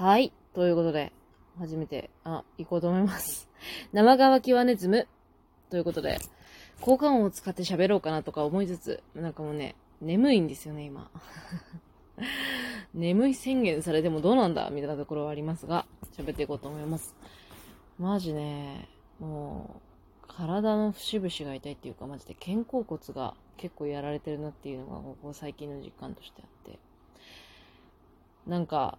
はい。ということで、初めて、あ、行こうと思います。生乾きはネズム。ということで、効果音を使って喋ろうかなとか思いつつ、なんかもうね、眠いんですよね、今。眠い宣言されてもどうなんだみたいなところはありますが、喋っていこうと思います。マジね、もう、体の節々が痛いっていうか、マジで肩甲骨が結構やられてるなっていうのが、ここ最近の実感としてあって。なんか、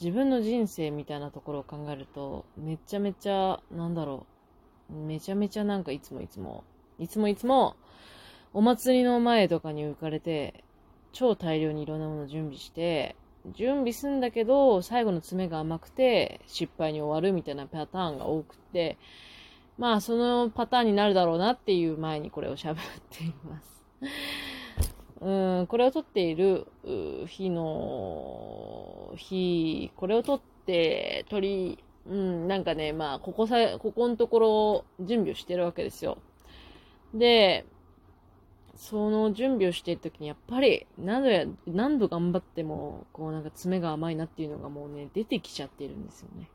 自分の人生みたいなところを考えると、めちゃめちゃ、なんだろう、めちゃめちゃなんかいつもいつも、いつもいつも、お祭りの前とかに浮かれて、超大量にいろんなものを準備して、準備すんだけど、最後の詰めが甘くて、失敗に終わるみたいなパターンが多くて、まあ、そのパターンになるだろうなっていう前にこれを喋っています。うん、これを撮っている日の日、これを撮って、撮り、うん、なんかね、まあ、ここさ、ここのところ準備をしてるわけですよ。で、その準備をしているときに、やっぱり、何度や、何度頑張っても、こうなんか爪が甘いなっていうのがもうね、出てきちゃってるんですよね。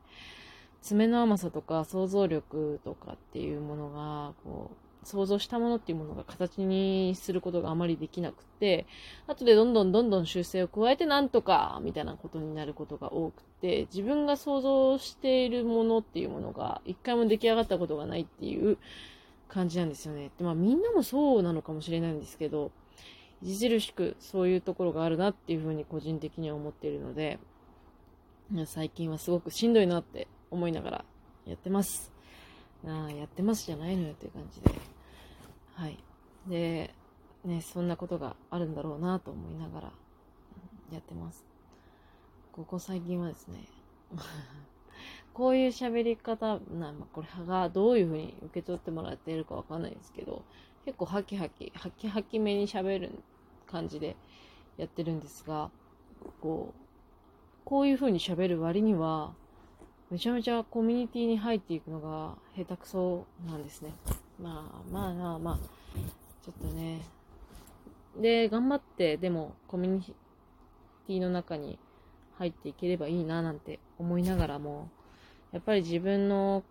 爪の甘さとか想像力とかっていうものが、こう、想像したものっていうものが形にすることがあまりできなくて、後でどんどんどんどん修正を加えてなんとか、みたいなことになることが多くて、自分が想像しているものっていうものが、一回も出来上がったことがないっていう感じなんですよね。でまあみんなもそうなのかもしれないんですけど、著しくそういうところがあるなっていうふうに個人的には思っているので、最近はすごくしんどいなって思いながらやってます。ああ、やってますじゃないのよっていう感じで。はい。で、ね、そんなことがあるんだろうなと思いながらやってます。ここ最近はですね、こういう喋り方、なまあ、これがどういうふうに受け取ってもらっているかわかんないですけど、結構ハキハキ、ハキハキめに喋る感じでやってるんですが、こう、こういうふうに喋る割には、めちゃめちゃコミュニティに入っていくのが下手くそなんですね。まあまあまあまあ、ちょっとね。で、頑張って、でもコミュニティの中に入っていければいいななんて思いながらも、やっぱり自分の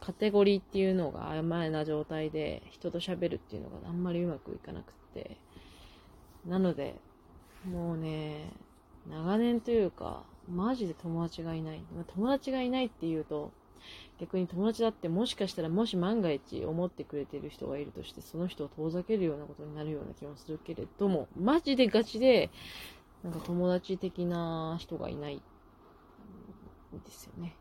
カテゴリーっていうのが曖昧な状態で人と喋るっていうのがあんまりうまくいかなくって。なので、もうね、長年というか、マジで友達がいない。友達がいないっていうと、逆に友達だってもしかしたらもし万が一思ってくれてる人がいるとして、その人を遠ざけるようなことになるような気もするけれども、マジでガチで、なんか友達的な人がいないんですよね。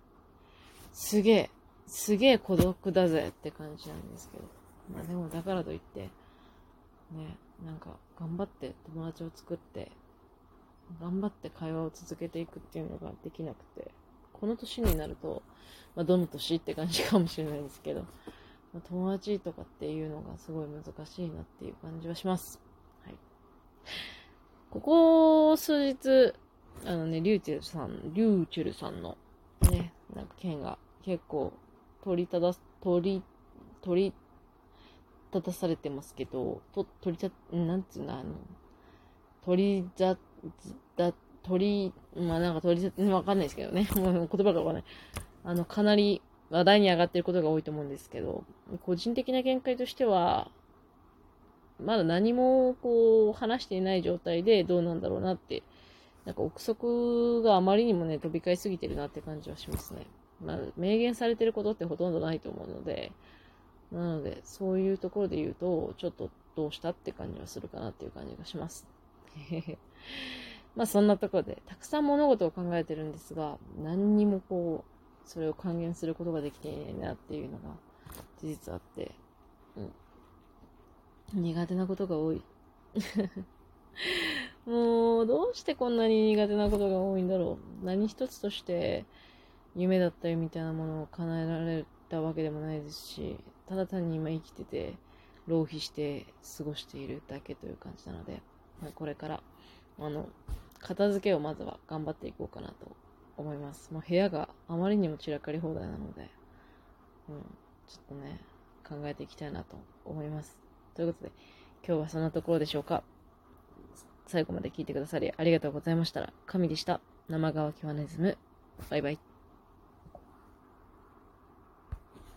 すげえ、すげえ孤独だぜって感じなんですけど。まあでもだからといって、ね、なんか頑張って友達を作って、頑張って会話を続けていくっていうのができなくて、この年になると、まあ、どの年って感じかもしれないですけど、まあ、友達とかっていうのがすごい難しいなっていう感じはします。はい。ここ数日、あのね、リューチェルさん、リューチェルさんのね、なんか件が結構取りただ、取り、取り立たされてますけど、と、取りた、なんつうの、あの、取りざ、だ、取り、まあなんか取りざ、わかんないですけどね。もう言葉がわかんない。あの、かなり話題に上がっていることが多いと思うんですけど、個人的な見解としては、まだ何もこう話していない状態でどうなんだろうなって、なんか憶測があまりにもね、飛び交いすぎてるなって感じはしますね。まあ、明言されてることってほとんどないと思うので、なので、そういうところで言うと、ちょっとどうしたって感じはするかなっていう感じがします。まあそんなとこで、たくさん物事を考えてるんですが、何にもこう、それを還元することができていないなっていうのが事実あって、うん。苦手なことが多い。もう、どうしてこんなに苦手なことが多いんだろう。何一つとして夢だったりみたいなものを叶えられたわけでもないですし、ただ単に今生きてて、浪費して過ごしているだけという感じなので、まあ、これから、あの、片付けをまずは頑張っていこうかなと思います。もう部屋があまりにも散らかり放題なので、うん、ちょっとね、考えていきたいなと思います。ということで、今日はそんなところでしょうか。最後まで聞いてくださりありがとうございました、神でした。生乾きワネズム。バイバイ。